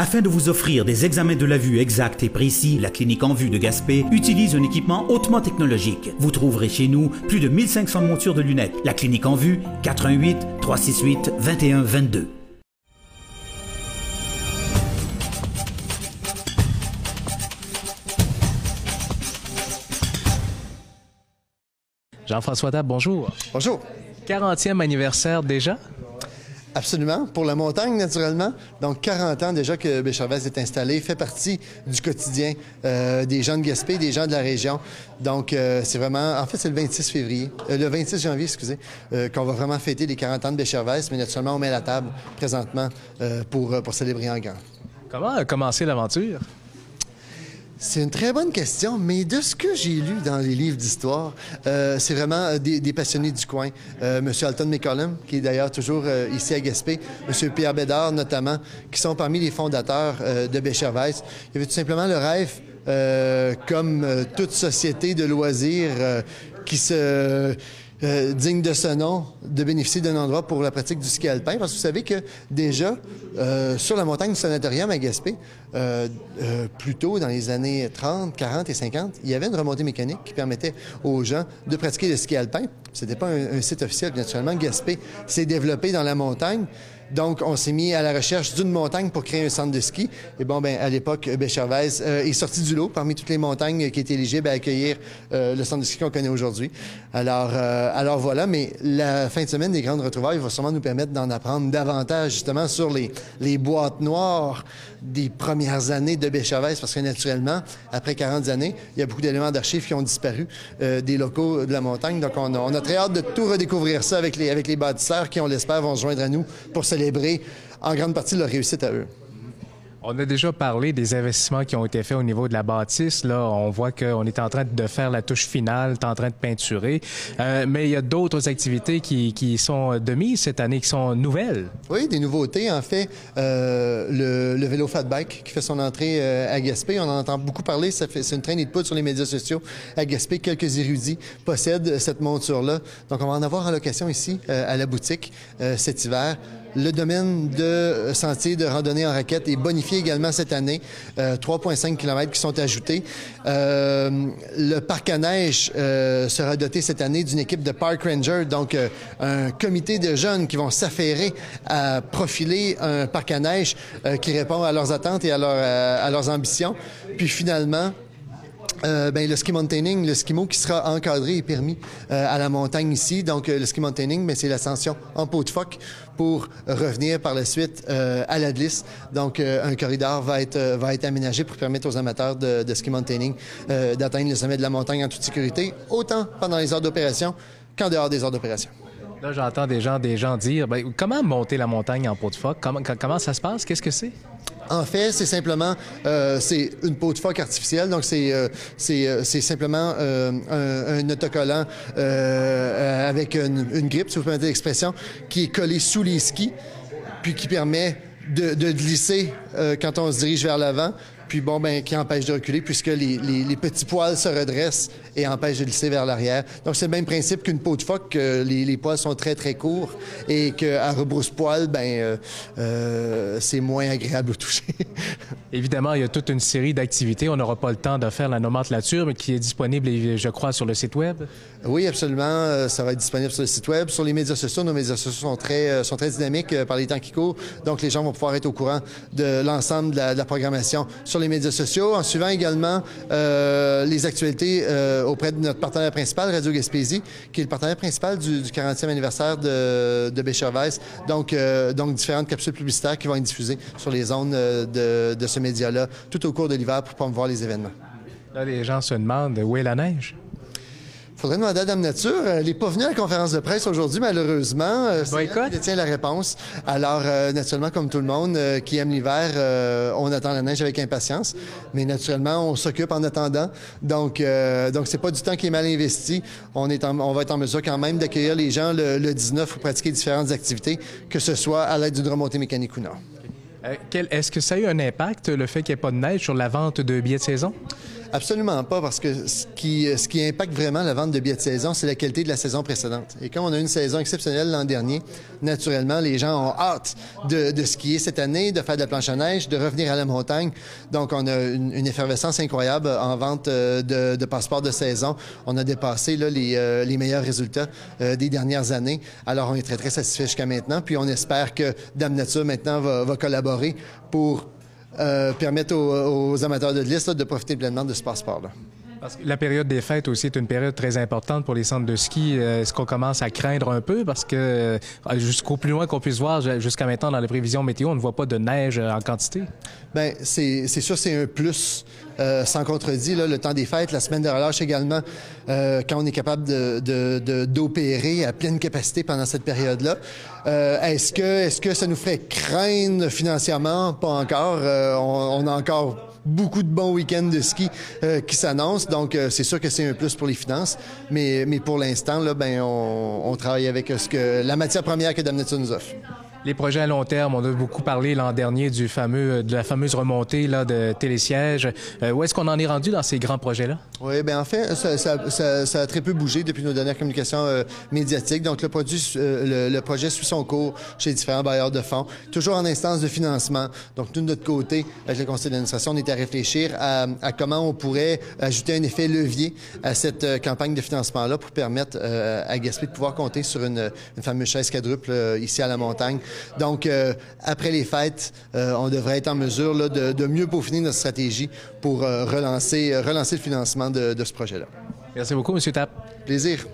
Afin de vous offrir des examens de la vue exacts et précis, la clinique en vue de Gaspé utilise un équipement hautement technologique. Vous trouverez chez nous plus de 1500 montures de lunettes. La clinique en vue, 418 368 2122. Jean-François Dab, bonjour. Bonjour. 40e anniversaire déjà? Absolument. Pour la montagne, naturellement. Donc, 40 ans déjà que Béchervaise est installé, fait partie du quotidien euh, des gens de Gaspé, des gens de la région. Donc, euh, c'est vraiment... En fait, c'est le 26 février, euh, le 26 janvier, qu'on va vraiment fêter les 40 ans de Béchervaise. Mais naturellement, on met la table présentement pour, pour célébrer en grand. Comment a commencé l'aventure? C'est une très bonne question, mais de ce que j'ai lu dans les livres d'histoire, euh, c'est vraiment euh, des, passionnés du coin. Euh, Monsieur Alton McCollum, qui est d'ailleurs toujours euh, ici à Gaspé, Monsieur Pierre Bédard notamment, qui sont parmi les fondateurs de Béchervaise. Il y avait tout simplement le rêve, comme toute société de loisirs qui se euh, digne de ce nom de bénéficier d'un endroit pour la pratique du ski alpin. Parce que vous savez que déjà, euh, sur la montagne du sanatorium à Gaspé, euh, plus tôt dans les années 30, 40 et 50, il y avait une remontée mécanique qui permettait aux gens de pratiquer le ski alpin. C'était pas un, site officiel, naturellement. Gaspé s'est développé dans la montagne. Donc, on s'est mis à la recherche d'une montagne pour créer un centre de ski. Et bon, ben, à l'époque, Béchervaise euh, est sorti du lot parmi toutes les montagnes qui étaient éligibles à accueillir euh, le centre de ski qu'on connaît aujourd'hui. Alors, euh, alors voilà, mais la fin de semaine des grandes retrouvailles va sûrement nous permettre d'en apprendre davantage justement sur les, boîtes noires des premières années de Béchervaise, parce que naturellement, après 40 années, il y a beaucoup d'éléments d'archives qui ont disparu des locaux de la montagne. Donc, on a, très hâte de tout redécouvrir ça avec les, avec les bâtisseurs qui, on l'espère, vont se joindre à nous pour se célébrer en grande partie leur réussite à eux. On a déjà parlé des investissements qui ont été faits au niveau de la bâtisse. Là, on voit qu'on est en train de faire la touche finale, en train de peinturer. Euh, mais il y a d'autres activités qui, qui, sont de mise cette année, qui sont nouvelles. Oui, des nouveautés. En fait, euh, le, le, vélo fat bike qui fait son entrée euh, à Gaspé, on en entend beaucoup parler. Ça fait, c'est une traînée de poudre sur les médias sociaux à Gaspé. Quelques érudits possèdent cette monture-là. Donc, on va en avoir en location ici à la boutique cet hiver. Le domaine de sentier de randonnée en raquette est bonifié également cette année. 3,5 euh, km qui sont ajoutés. Euh, le parc à neige euh, sera doté cette année d'une équipe de park ranger, donc un comité de jeunes qui vont s'affairer à profiler un parc à neige qui répond à leurs attentes et à, à leurs ambitions. Puis finalement, euh, ben, le ski mountain,ing le skimo qui sera encadré et permis euh, à la montagne ici. Donc, euh, le ski mountain,ing mais c'est l'ascension en peau de phoque pour revenir par la suite à la glisse. Donc, un corridor va être, va être aménagé pour permettre aux amateurs de, de ski mountain,ing d'atteindre le sommet de la montagne en toute sécurité, autant pendant les heures d'opération qu'en dehors des heures d'opération. Là, j'entends des gens, des gens dire, ben, comment monter la montagne en peau de phoque? Comment, comment ça se passe? Qu'est-ce que c'est? En fait, c'est simplement euh, c'est une peau de phoque artificielle, donc c'est euh, c'est euh, simplement euh, un, autocollant euh, avec une, une, grippe, si vous permettez l'expression, qui est collé sous les skis, puis qui permet de, de glisser quand on se dirige vers l'avant, puis bon, ben, qui empêche de reculer puisque les, les, les, petits poils se redressent et empêchent de glisser vers l'arrière. Donc, c'est le même principe qu'une peau de phoque, que les, les, poils sont très, très courts et qu'à rebrousse-poil, ben, euh, euh, c'est moins agréable au toucher. Évidemment, il y a toute une série d'activités. On n'aura pas le temps de faire la nomenclature, mais qui est disponible, je crois, sur le site Web. Oui, absolument. Euh, ça va être disponible sur le site Web. Sur les médias sociaux, nos médias sociaux sont très, euh, sont très dynamiques par les temps qui courent. Donc, les gens vont pouvoir être au courant de l'ensemble de, la, programmation sur les médias sociaux, en suivant également euh, les actualités euh, auprès de notre partenaire principal, Radio Gaspésie, qui est le partenaire principal du, du 40e anniversaire de, de. Donc, euh, donc, différentes capsules publicitaires qui vont être diffusées sur les zones euh, de, de ce média-là tout au cours de l'hiver pour promouvoir les événements. Là, les gens se demandent où est la neige? Faudrait demander à Dame Nature. Elle n'est pas venue à la conférence de presse aujourd'hui, malheureusement. Euh, Boycott? Elle la réponse. Alors, euh, naturellement, comme tout le monde euh, qui aime l'hiver, euh, on attend la neige avec impatience. Mais naturellement, on s'occupe en attendant. Donc, euh, donc c'est pas du temps qui est mal investi. On, est en, on va être en mesure quand même d'accueillir les gens le, le 19 pour pratiquer différentes activités, que ce soit à l'aide d'une remontée mécanique ou non. Est-ce que ça a eu un impact, le fait qu'il n'y ait pas de neige, sur la vente de billets de saison? Absolument pas, parce que ce qui, ce qui impacte vraiment la vente de billets de saison, c'est la qualité de la saison précédente. Et comme on a une saison exceptionnelle l'an dernier, naturellement, les gens ont hâte de, de, skier cette année, de faire de la planche à neige, de revenir à la montagne. Donc, on a une, une effervescence incroyable en vente euh, de, de, passeports de saison. On a dépassé là, les, euh, les meilleurs résultats euh, des dernières années. Alors, on est très, très satisfait jusqu'à maintenant. Puis, on espère que Dame Nature, maintenant, va, va collaborer pour euh, permettre aux, aux, amateurs de liste là, de profiter pleinement de ce passeport-là. La période des fêtes aussi est une période très importante pour les centres de ski. Euh, est-ce qu'on commence à craindre un peu? Parce que euh, jusqu'au plus loin qu'on puisse voir, jusqu'à maintenant, dans les prévisions météo, on ne voit pas de neige en quantité. Bien, c'est sûr, c'est un plus. Euh, sans contredit, le temps des fêtes, la semaine de relâche également, euh, quand on est capable d'opérer à pleine capacité pendant cette période-là. Euh, est-ce que, ça nous ferait craindre financièrement? Pas encore. On, a encore beaucoup de bons week-ends de ski euh, qui s'annoncent. Donc, euh, c'est sûr que c'est un plus pour les finances. Mais, mais pour l'instant, là, ben, on, travaille avec ce que la matière première que Damnation nous offre. Les projets à long terme, on a beaucoup parlé l'an dernier du fameux, de la fameuse remontée là, de télésièges. Euh, où est-ce qu'on en est rendu dans ces grands projets-là? Oui, bien en fait, ça, ça, ça, ça, a très peu bougé depuis nos dernières communications euh, médiatiques. Donc, le, produit, euh, le, projet suit son cours chez différents bailleurs de fonds, toujours en instance de financement. Donc, nous, de notre côté, avec le conseil d'administration, on est à réfléchir à, à, comment on pourrait ajouter un effet levier à cette euh, campagne de financement-là pour permettre à Gaspé de pouvoir compter sur une, une fameuse chaise quadruple ici à la montagne donc, euh, après les fêtes, euh, on devrait être en mesure là, de, de, mieux peaufiner notre stratégie pour euh, relancer, relancer le financement de, de ce projet-là. Merci beaucoup, M. Tapp. Plaisir.